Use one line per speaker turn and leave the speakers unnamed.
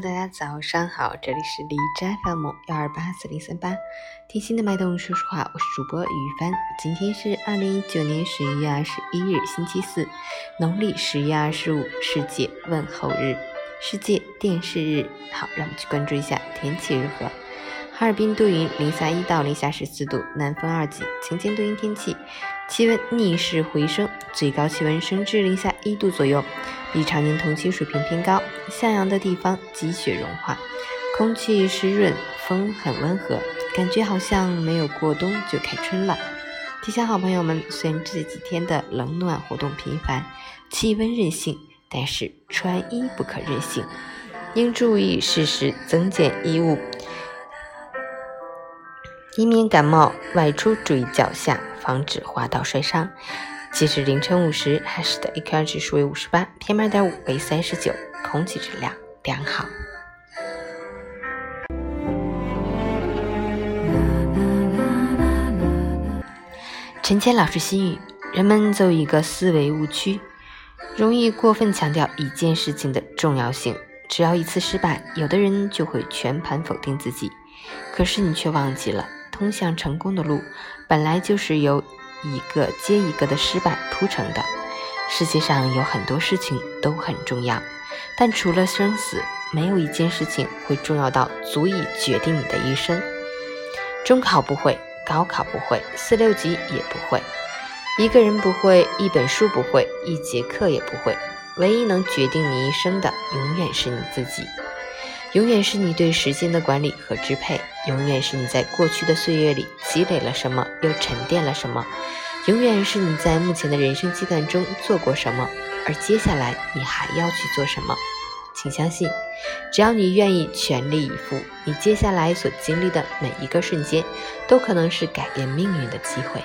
大家早上好，这里是荔枝 FM 幺二八四零三八，贴心的脉动说实话，我是主播于帆。今天是二零一九年十一月二十一日，星期四，农历十月二十五，世界问候日，世界电视日。好，让我们去关注一下天气如何。哈尔滨多云，零下一到零下十四度，南风二级，晴间多云天气，气温逆势回升，最高气温升至零下一度左右，比常年同期水平偏高。向阳的地方积雪融化，空气湿润，风很温和，感觉好像没有过冬就开春了。提醒好朋友们，虽然这几天的冷暖活动频繁，气温任性，但是穿衣不可任性，应注意适时增减衣物。以免感冒，外出注意脚下，防止滑倒摔伤。即使凌晨五时，海市的 AQI 指数为五十八，PM 二点五为三十九，空气质量良好。陈谦老师心语：人们有一个思维误区，容易过分强调一件事情的重要性。只要一次失败，有的人就会全盘否定自己。可是你却忘记了。通向成功的路，本来就是由一个接一个的失败铺成的。世界上有很多事情都很重要，但除了生死，没有一件事情会重要到足以决定你的一生。中考不会，高考不会，四六级也不会，一个人不会，一本书不会，一节课也不会。唯一能决定你一生的，永远是你自己。永远是你对时间的管理和支配，永远是你在过去的岁月里积累了什么，又沉淀了什么，永远是你在目前的人生阶段中做过什么，而接下来你还要去做什么。请相信，只要你愿意全力以赴，你接下来所经历的每一个瞬间，都可能是改变命运的机会。